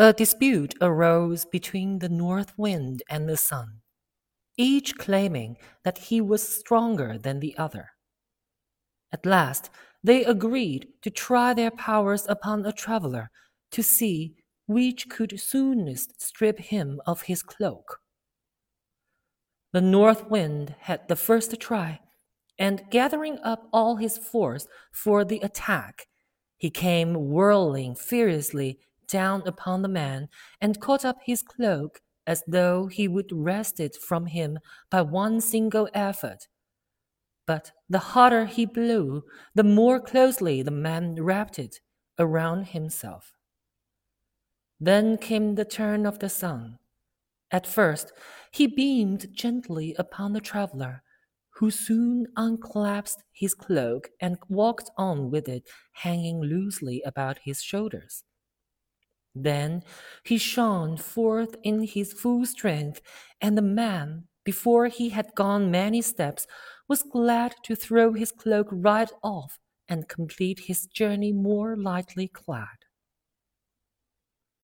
A dispute arose between the North Wind and the Sun, each claiming that he was stronger than the other. At last they agreed to try their powers upon a traveler to see which could soonest strip him of his cloak. The North Wind had the first try, and gathering up all his force for the attack, he came whirling furiously down upon the man and caught up his cloak as though he would wrest it from him by one single effort. But the harder he blew, the more closely the man wrapped it around himself. Then came the turn of the sun. At first, he beamed gently upon the traveler, who soon unclasped his cloak and walked on with it hanging loosely about his shoulders. Then he shone forth in his full strength, and the man, before he had gone many steps, was glad to throw his cloak right off and complete his journey more lightly clad.